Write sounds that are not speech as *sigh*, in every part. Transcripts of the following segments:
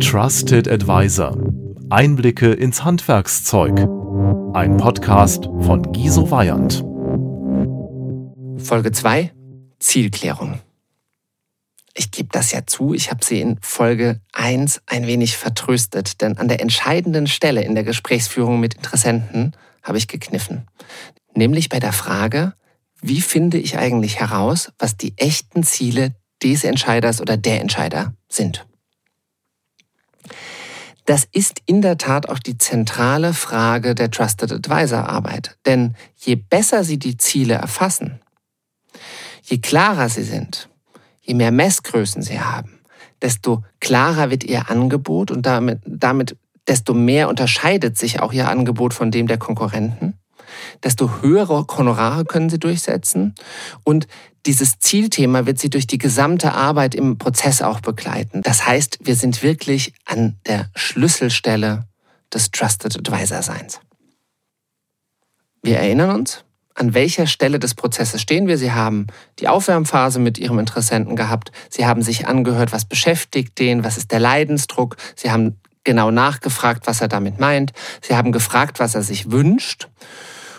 Trusted Advisor. Einblicke ins Handwerkszeug. Ein Podcast von Giso Weyand. Folge 2 Zielklärung. Ich gebe das ja zu, ich habe sie in Folge 1 ein wenig vertröstet, denn an der entscheidenden Stelle in der Gesprächsführung mit Interessenten habe ich gekniffen. Nämlich bei der Frage, wie finde ich eigentlich heraus, was die echten Ziele des Entscheiders oder der Entscheider sind. Das ist in der Tat auch die zentrale Frage der Trusted Advisor Arbeit. Denn je besser Sie die Ziele erfassen, je klarer sie sind, je mehr Messgrößen Sie haben, desto klarer wird Ihr Angebot und damit, damit desto mehr unterscheidet sich auch Ihr Angebot von dem der Konkurrenten desto höhere Honorare können sie durchsetzen und dieses Zielthema wird sie durch die gesamte Arbeit im Prozess auch begleiten. Das heißt, wir sind wirklich an der Schlüsselstelle des Trusted Advisor Seins. Wir erinnern uns, an welcher Stelle des Prozesses stehen wir. Sie haben die Aufwärmphase mit Ihrem Interessenten gehabt. Sie haben sich angehört, was beschäftigt den, was ist der Leidensdruck. Sie haben genau nachgefragt, was er damit meint. Sie haben gefragt, was er sich wünscht.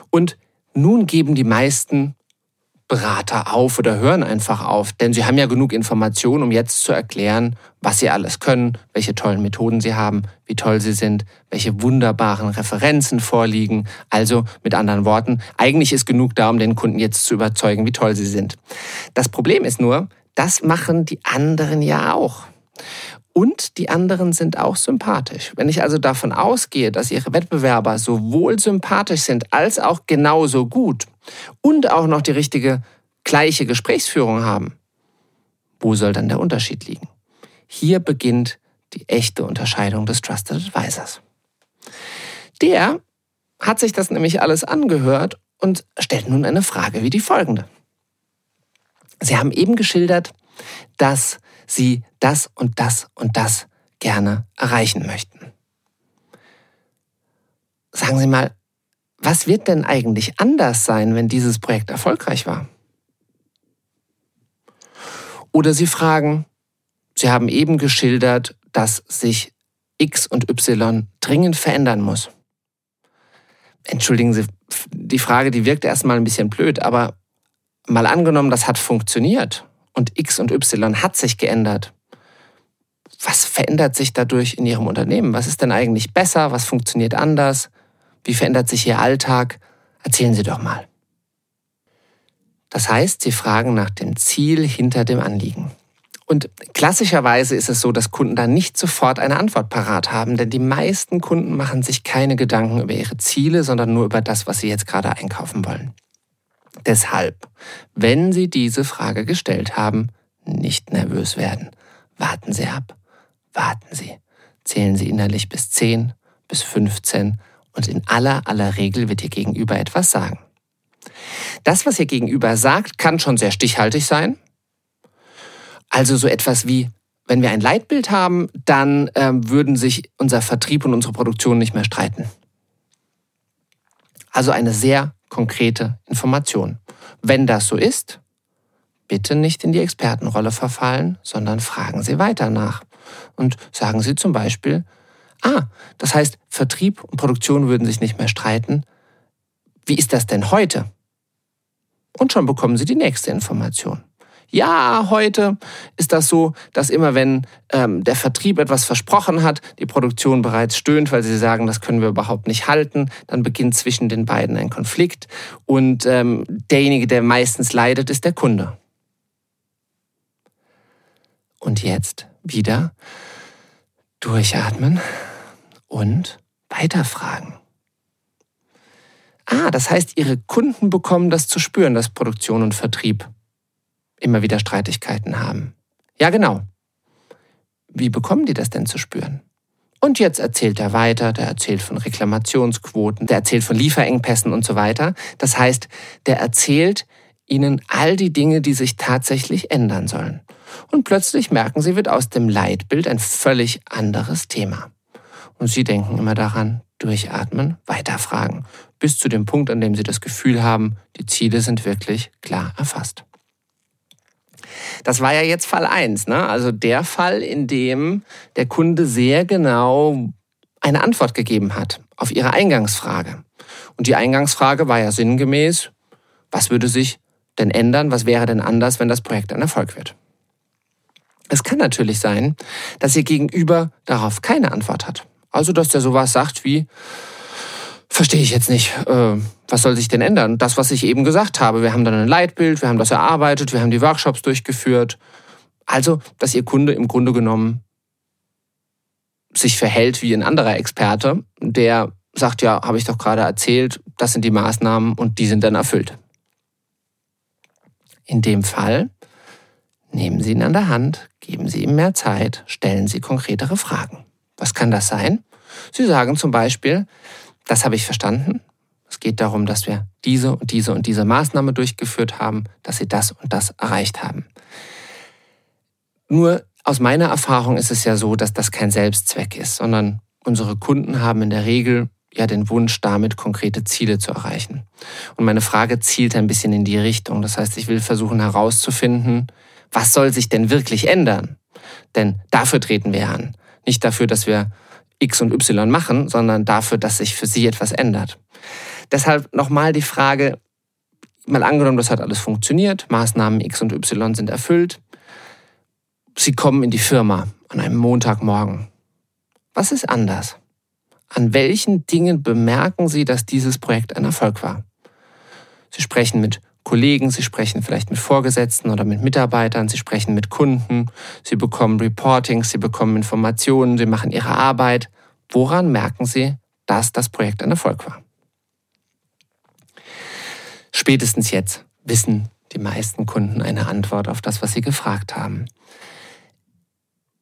Und nun geben die meisten Berater auf oder hören einfach auf, denn sie haben ja genug Informationen, um jetzt zu erklären, was sie alles können, welche tollen Methoden sie haben, wie toll sie sind, welche wunderbaren Referenzen vorliegen. Also mit anderen Worten, eigentlich ist genug da, um den Kunden jetzt zu überzeugen, wie toll sie sind. Das Problem ist nur, das machen die anderen ja auch. Und die anderen sind auch sympathisch. Wenn ich also davon ausgehe, dass ihre Wettbewerber sowohl sympathisch sind als auch genauso gut und auch noch die richtige gleiche Gesprächsführung haben, wo soll dann der Unterschied liegen? Hier beginnt die echte Unterscheidung des Trusted Advisors. Der hat sich das nämlich alles angehört und stellt nun eine Frage wie die folgende. Sie haben eben geschildert, dass Sie das und das und das gerne erreichen möchten. Sagen Sie mal, was wird denn eigentlich anders sein, wenn dieses Projekt erfolgreich war? Oder Sie fragen, Sie haben eben geschildert, dass sich X und Y dringend verändern muss. Entschuldigen Sie, die Frage, die wirkt erstmal ein bisschen blöd, aber mal angenommen, das hat funktioniert und X und Y hat sich geändert. Was verändert sich dadurch in Ihrem Unternehmen? Was ist denn eigentlich besser? Was funktioniert anders? Wie verändert sich Ihr Alltag? Erzählen Sie doch mal. Das heißt, Sie fragen nach dem Ziel hinter dem Anliegen. Und klassischerweise ist es so, dass Kunden da nicht sofort eine Antwort parat haben, denn die meisten Kunden machen sich keine Gedanken über ihre Ziele, sondern nur über das, was sie jetzt gerade einkaufen wollen. Deshalb, wenn Sie diese Frage gestellt haben, nicht nervös werden. Warten Sie ab. Warten Sie. Zählen Sie innerlich bis 10, bis 15 und in aller aller Regel wird Ihr Gegenüber etwas sagen. Das, was Ihr Gegenüber sagt, kann schon sehr stichhaltig sein. Also so etwas wie, wenn wir ein Leitbild haben, dann äh, würden sich unser Vertrieb und unsere Produktion nicht mehr streiten. Also eine sehr konkrete Information. Wenn das so ist, bitte nicht in die Expertenrolle verfallen, sondern fragen Sie weiter nach. Und sagen Sie zum Beispiel, ah, das heißt, Vertrieb und Produktion würden sich nicht mehr streiten. Wie ist das denn heute? Und schon bekommen Sie die nächste Information. Ja, heute ist das so, dass immer wenn ähm, der Vertrieb etwas versprochen hat, die Produktion bereits stöhnt, weil sie sagen, das können wir überhaupt nicht halten, dann beginnt zwischen den beiden ein Konflikt und ähm, derjenige, der meistens leidet, ist der Kunde. Und jetzt wieder durchatmen und weiterfragen. Ah, das heißt, Ihre Kunden bekommen das zu spüren, dass Produktion und Vertrieb immer wieder Streitigkeiten haben. Ja, genau. Wie bekommen die das denn zu spüren? Und jetzt erzählt er weiter, der erzählt von Reklamationsquoten, der erzählt von Lieferengpässen und so weiter. Das heißt, der erzählt ihnen all die Dinge, die sich tatsächlich ändern sollen. Und plötzlich merken sie, wird aus dem Leitbild ein völlig anderes Thema. Und sie denken immer daran, durchatmen, weiterfragen, bis zu dem Punkt, an dem sie das Gefühl haben, die Ziele sind wirklich klar erfasst. Das war ja jetzt Fall 1, ne? also der Fall, in dem der Kunde sehr genau eine Antwort gegeben hat auf ihre Eingangsfrage. Und die Eingangsfrage war ja sinngemäß, was würde sich denn ändern, was wäre denn anders, wenn das Projekt ein Erfolg wird? Es kann natürlich sein, dass Ihr Gegenüber darauf keine Antwort hat. Also, dass der sowas sagt wie, verstehe ich jetzt nicht, äh, was soll sich denn ändern? Das, was ich eben gesagt habe, wir haben dann ein Leitbild, wir haben das erarbeitet, wir haben die Workshops durchgeführt. Also, dass Ihr Kunde im Grunde genommen sich verhält wie ein anderer Experte, der sagt, ja, habe ich doch gerade erzählt, das sind die Maßnahmen und die sind dann erfüllt. In dem Fall nehmen Sie ihn an der Hand, geben Sie ihm mehr Zeit, stellen Sie konkretere Fragen. Was kann das sein? Sie sagen zum Beispiel, das habe ich verstanden. Es geht darum, dass wir diese und diese und diese Maßnahme durchgeführt haben, dass Sie das und das erreicht haben. Nur aus meiner Erfahrung ist es ja so, dass das kein Selbstzweck ist, sondern unsere Kunden haben in der Regel ja den Wunsch, damit konkrete Ziele zu erreichen. Und meine Frage zielt ein bisschen in die Richtung. Das heißt, ich will versuchen herauszufinden, was soll sich denn wirklich ändern? Denn dafür treten wir an. Nicht dafür, dass wir X und Y machen, sondern dafür, dass sich für Sie etwas ändert. Deshalb nochmal die Frage, mal angenommen, das hat alles funktioniert, Maßnahmen X und Y sind erfüllt. Sie kommen in die Firma an einem Montagmorgen. Was ist anders? An welchen Dingen bemerken Sie, dass dieses Projekt ein Erfolg war? Sie sprechen mit Kollegen, Sie sprechen vielleicht mit Vorgesetzten oder mit Mitarbeitern, Sie sprechen mit Kunden, Sie bekommen Reportings, Sie bekommen Informationen, Sie machen Ihre Arbeit. Woran merken Sie, dass das Projekt ein Erfolg war? Spätestens jetzt wissen die meisten Kunden eine Antwort auf das, was sie gefragt haben.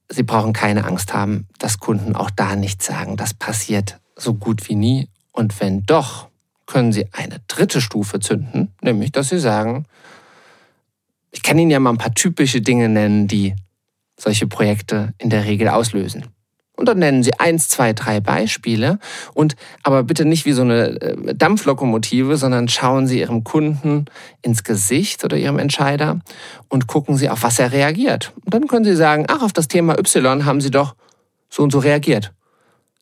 Sie brauchen keine Angst haben, dass Kunden auch da nichts sagen. Das passiert so gut wie nie. Und wenn doch, können Sie eine dritte Stufe zünden, nämlich dass Sie sagen, ich kann Ihnen ja mal ein paar typische Dinge nennen, die solche Projekte in der Regel auslösen. Und dann nennen Sie eins, zwei, drei Beispiele und aber bitte nicht wie so eine äh, Dampflokomotive, sondern schauen Sie Ihrem Kunden ins Gesicht oder Ihrem Entscheider und gucken Sie, auf was er reagiert. Und dann können Sie sagen, ach, auf das Thema Y haben Sie doch so und so reagiert.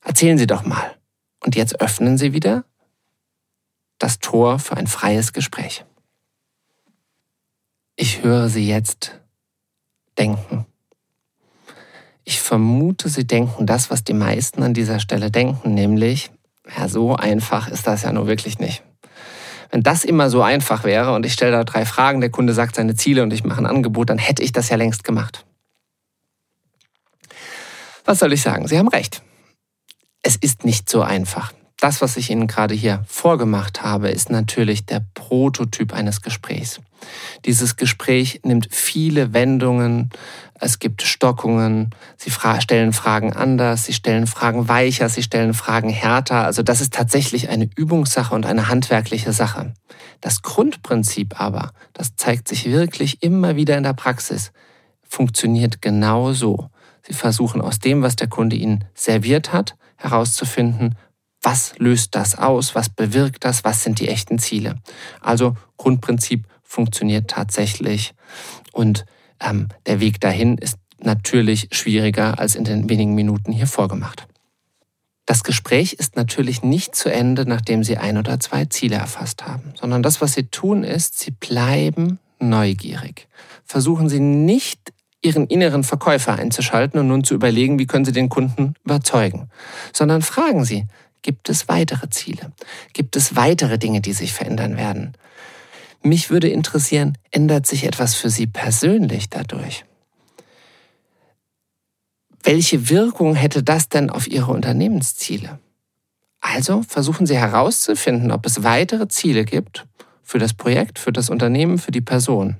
Erzählen Sie doch mal. Und jetzt öffnen Sie wieder das Tor für ein freies Gespräch. Ich höre Sie jetzt denken. Ich vermute, Sie denken das, was die meisten an dieser Stelle denken, nämlich, ja, so einfach ist das ja nur wirklich nicht. Wenn das immer so einfach wäre und ich stelle da drei Fragen, der Kunde sagt seine Ziele und ich mache ein Angebot, dann hätte ich das ja längst gemacht. Was soll ich sagen? Sie haben recht. Es ist nicht so einfach. Das, was ich Ihnen gerade hier vorgemacht habe, ist natürlich der Prototyp eines Gesprächs. Dieses Gespräch nimmt viele Wendungen, es gibt Stockungen, Sie fra stellen Fragen anders, Sie stellen Fragen weicher, Sie stellen Fragen härter. Also das ist tatsächlich eine Übungssache und eine handwerkliche Sache. Das Grundprinzip aber, das zeigt sich wirklich immer wieder in der Praxis, funktioniert genau so. Sie versuchen aus dem, was der Kunde Ihnen serviert hat, herauszufinden, was löst das aus, was bewirkt das, was sind die echten Ziele. Also Grundprinzip funktioniert tatsächlich und ähm, der Weg dahin ist natürlich schwieriger als in den wenigen Minuten hier vorgemacht. Das Gespräch ist natürlich nicht zu Ende, nachdem Sie ein oder zwei Ziele erfasst haben, sondern das, was Sie tun, ist, Sie bleiben neugierig. Versuchen Sie nicht, Ihren inneren Verkäufer einzuschalten und nun zu überlegen, wie können Sie den Kunden überzeugen, sondern fragen Sie, Gibt es weitere Ziele? Gibt es weitere Dinge, die sich verändern werden? Mich würde interessieren, ändert sich etwas für Sie persönlich dadurch? Welche Wirkung hätte das denn auf Ihre Unternehmensziele? Also versuchen Sie herauszufinden, ob es weitere Ziele gibt für das Projekt, für das Unternehmen, für die Person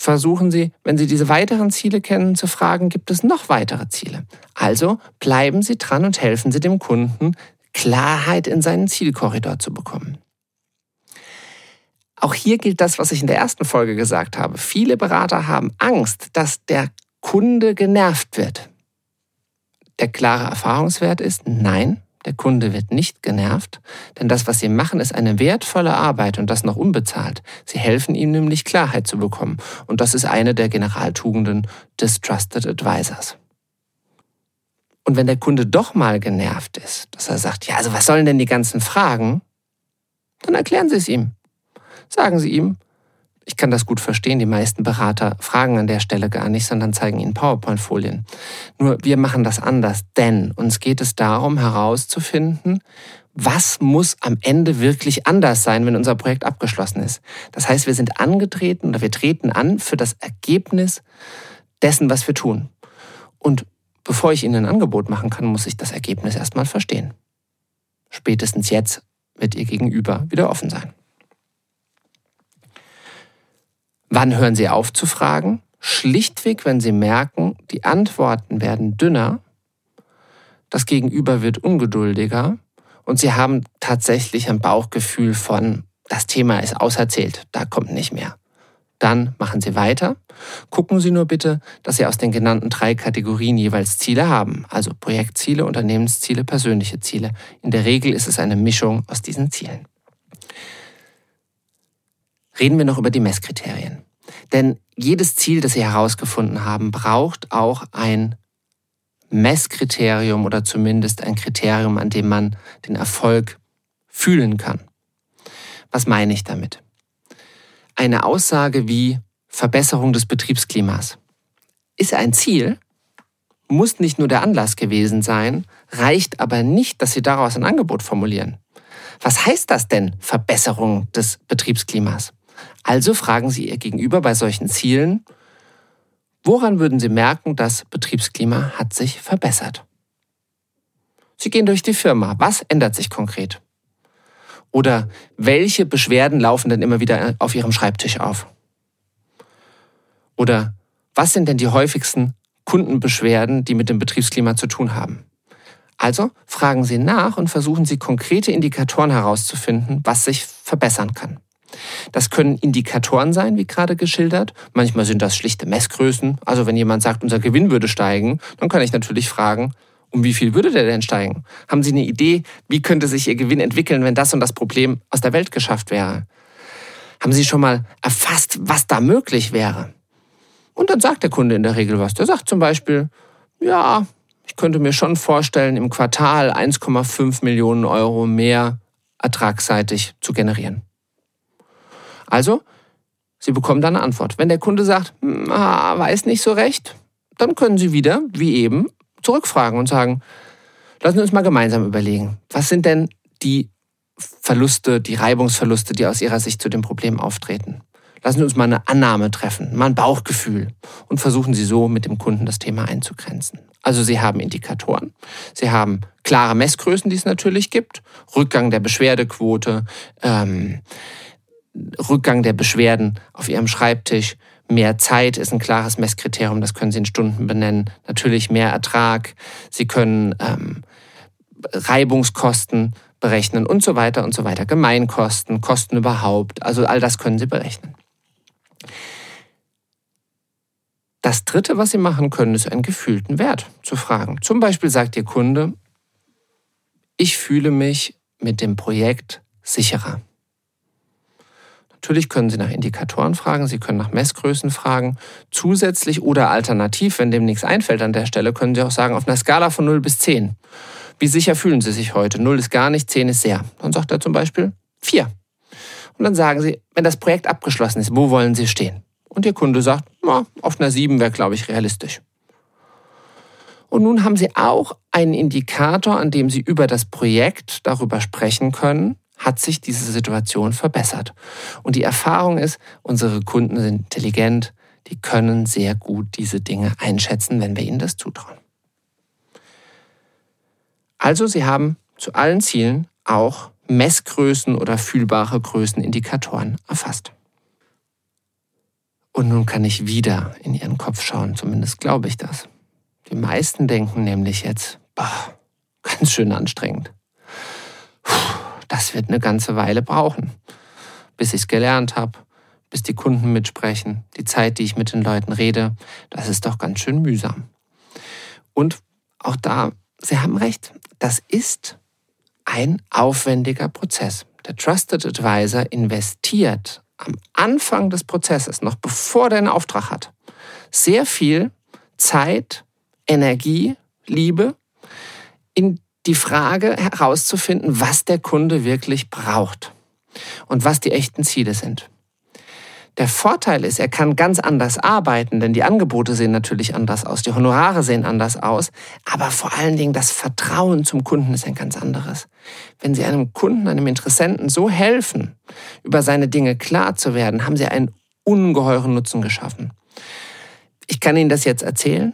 versuchen Sie, wenn Sie diese weiteren Ziele kennen, zu fragen, gibt es noch weitere Ziele? Also bleiben Sie dran und helfen Sie dem Kunden, Klarheit in seinen Zielkorridor zu bekommen. Auch hier gilt das, was ich in der ersten Folge gesagt habe. Viele Berater haben Angst, dass der Kunde genervt wird. Der klare Erfahrungswert ist, nein, der Kunde wird nicht genervt, denn das, was Sie machen, ist eine wertvolle Arbeit und das noch unbezahlt. Sie helfen ihm nämlich Klarheit zu bekommen und das ist eine der Generaltugenden des Trusted Advisors. Und wenn der Kunde doch mal genervt ist, dass er sagt, ja, also was sollen denn die ganzen Fragen, dann erklären Sie es ihm. Sagen Sie ihm, ich kann das gut verstehen. Die meisten Berater fragen an der Stelle gar nicht, sondern zeigen ihnen PowerPoint-Folien. Nur wir machen das anders, denn uns geht es darum herauszufinden, was muss am Ende wirklich anders sein, wenn unser Projekt abgeschlossen ist. Das heißt, wir sind angetreten oder wir treten an für das Ergebnis dessen, was wir tun. Und bevor ich Ihnen ein Angebot machen kann, muss ich das Ergebnis erstmal verstehen. Spätestens jetzt wird Ihr Gegenüber wieder offen sein. Wann hören Sie auf zu fragen? Schlichtweg, wenn Sie merken, die Antworten werden dünner, das Gegenüber wird ungeduldiger und Sie haben tatsächlich ein Bauchgefühl von, das Thema ist auserzählt, da kommt nicht mehr. Dann machen Sie weiter. Gucken Sie nur bitte, dass Sie aus den genannten drei Kategorien jeweils Ziele haben, also Projektziele, Unternehmensziele, persönliche Ziele. In der Regel ist es eine Mischung aus diesen Zielen. Reden wir noch über die Messkriterien. Denn jedes Ziel, das Sie herausgefunden haben, braucht auch ein Messkriterium oder zumindest ein Kriterium, an dem man den Erfolg fühlen kann. Was meine ich damit? Eine Aussage wie Verbesserung des Betriebsklimas ist ein Ziel, muss nicht nur der Anlass gewesen sein, reicht aber nicht, dass Sie daraus ein Angebot formulieren. Was heißt das denn, Verbesserung des Betriebsklimas? Also fragen Sie Ihr Gegenüber bei solchen Zielen, woran würden Sie merken, das Betriebsklima hat sich verbessert? Sie gehen durch die Firma. Was ändert sich konkret? Oder welche Beschwerden laufen denn immer wieder auf Ihrem Schreibtisch auf? Oder was sind denn die häufigsten Kundenbeschwerden, die mit dem Betriebsklima zu tun haben? Also fragen Sie nach und versuchen Sie konkrete Indikatoren herauszufinden, was sich verbessern kann. Das können Indikatoren sein, wie gerade geschildert. Manchmal sind das schlichte Messgrößen. Also wenn jemand sagt, unser Gewinn würde steigen, dann kann ich natürlich fragen, um wie viel würde der denn steigen? Haben Sie eine Idee, wie könnte sich Ihr Gewinn entwickeln, wenn das und das Problem aus der Welt geschafft wäre? Haben Sie schon mal erfasst, was da möglich wäre? Und dann sagt der Kunde in der Regel was. Der sagt zum Beispiel, ja, ich könnte mir schon vorstellen, im Quartal 1,5 Millionen Euro mehr ertragsseitig zu generieren. Also, Sie bekommen dann eine Antwort. Wenn der Kunde sagt, hm, ah, weiß nicht so recht, dann können Sie wieder, wie eben, zurückfragen und sagen, lassen Sie uns mal gemeinsam überlegen, was sind denn die Verluste, die Reibungsverluste, die aus Ihrer Sicht zu dem Problem auftreten? Lassen Sie uns mal eine Annahme treffen, mal ein Bauchgefühl und versuchen Sie so mit dem Kunden das Thema einzugrenzen. Also Sie haben Indikatoren, Sie haben klare Messgrößen, die es natürlich gibt, Rückgang der Beschwerdequote, ähm, Rückgang der Beschwerden auf Ihrem Schreibtisch. Mehr Zeit ist ein klares Messkriterium, das können Sie in Stunden benennen. Natürlich mehr Ertrag. Sie können ähm, Reibungskosten berechnen und so weiter und so weiter. Gemeinkosten, Kosten überhaupt. Also all das können Sie berechnen. Das Dritte, was Sie machen können, ist einen gefühlten Wert zu fragen. Zum Beispiel sagt Ihr Kunde, ich fühle mich mit dem Projekt sicherer. Natürlich können Sie nach Indikatoren fragen, Sie können nach Messgrößen fragen. Zusätzlich oder alternativ, wenn dem nichts einfällt an der Stelle, können Sie auch sagen, auf einer Skala von 0 bis 10. Wie sicher fühlen Sie sich heute? 0 ist gar nicht, 10 ist sehr. Dann sagt er zum Beispiel 4. Und dann sagen Sie, wenn das Projekt abgeschlossen ist, wo wollen Sie stehen? Und Ihr Kunde sagt, na, auf einer 7 wäre, glaube ich, realistisch. Und nun haben Sie auch einen Indikator, an dem Sie über das Projekt darüber sprechen können, hat sich diese Situation verbessert. Und die Erfahrung ist, unsere Kunden sind intelligent, die können sehr gut diese Dinge einschätzen, wenn wir ihnen das zutrauen. Also Sie haben zu allen Zielen auch Messgrößen oder fühlbare Größenindikatoren erfasst. Und nun kann ich wieder in Ihren Kopf schauen, zumindest glaube ich das. Die meisten denken nämlich jetzt, boah, *laughs* ganz schön anstrengend das wird eine ganze Weile brauchen, bis ich es gelernt habe, bis die Kunden mitsprechen, die Zeit, die ich mit den Leuten rede, das ist doch ganz schön mühsam. Und auch da, Sie haben recht, das ist ein aufwendiger Prozess. Der Trusted Advisor investiert am Anfang des Prozesses, noch bevor der einen Auftrag hat, sehr viel Zeit, Energie, Liebe in die Frage herauszufinden, was der Kunde wirklich braucht und was die echten Ziele sind. Der Vorteil ist, er kann ganz anders arbeiten, denn die Angebote sehen natürlich anders aus, die Honorare sehen anders aus, aber vor allen Dingen das Vertrauen zum Kunden ist ein ganz anderes. Wenn Sie einem Kunden, einem Interessenten so helfen, über seine Dinge klar zu werden, haben Sie einen ungeheuren Nutzen geschaffen. Ich kann Ihnen das jetzt erzählen.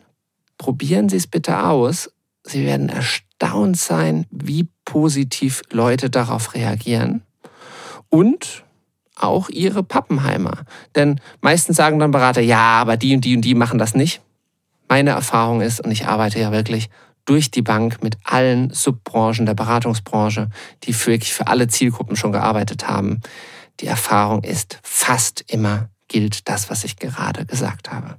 Probieren Sie es bitte aus. Sie werden erstaunt sein, wie positiv Leute darauf reagieren. Und auch ihre Pappenheimer. Denn meistens sagen dann Berater, ja, aber die und die und die machen das nicht. Meine Erfahrung ist, und ich arbeite ja wirklich durch die Bank mit allen Subbranchen der Beratungsbranche, die wirklich für alle Zielgruppen schon gearbeitet haben. Die Erfahrung ist, fast immer gilt das, was ich gerade gesagt habe.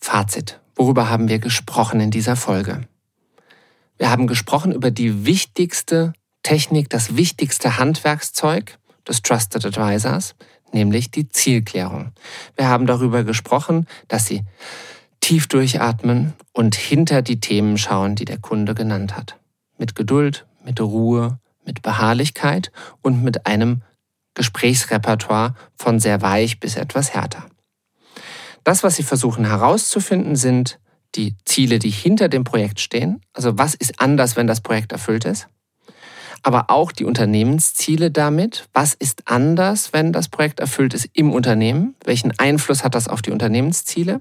Fazit. Worüber haben wir gesprochen in dieser Folge? Wir haben gesprochen über die wichtigste Technik, das wichtigste Handwerkszeug, des Trusted Advisors, nämlich die Zielklärung. Wir haben darüber gesprochen, dass Sie tief durchatmen und hinter die Themen schauen, die der Kunde genannt hat. Mit Geduld, mit Ruhe, mit Beharrlichkeit und mit einem Gesprächsrepertoire von sehr weich bis etwas härter. Das, was Sie versuchen herauszufinden, sind die Ziele, die hinter dem Projekt stehen. Also was ist anders, wenn das Projekt erfüllt ist? aber auch die Unternehmensziele damit. Was ist anders, wenn das Projekt erfüllt ist im Unternehmen? Welchen Einfluss hat das auf die Unternehmensziele?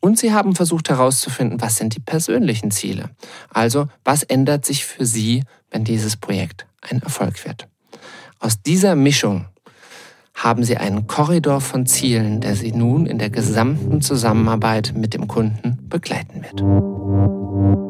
Und sie haben versucht herauszufinden, was sind die persönlichen Ziele? Also, was ändert sich für Sie, wenn dieses Projekt ein Erfolg wird? Aus dieser Mischung haben Sie einen Korridor von Zielen, der Sie nun in der gesamten Zusammenarbeit mit dem Kunden begleiten wird.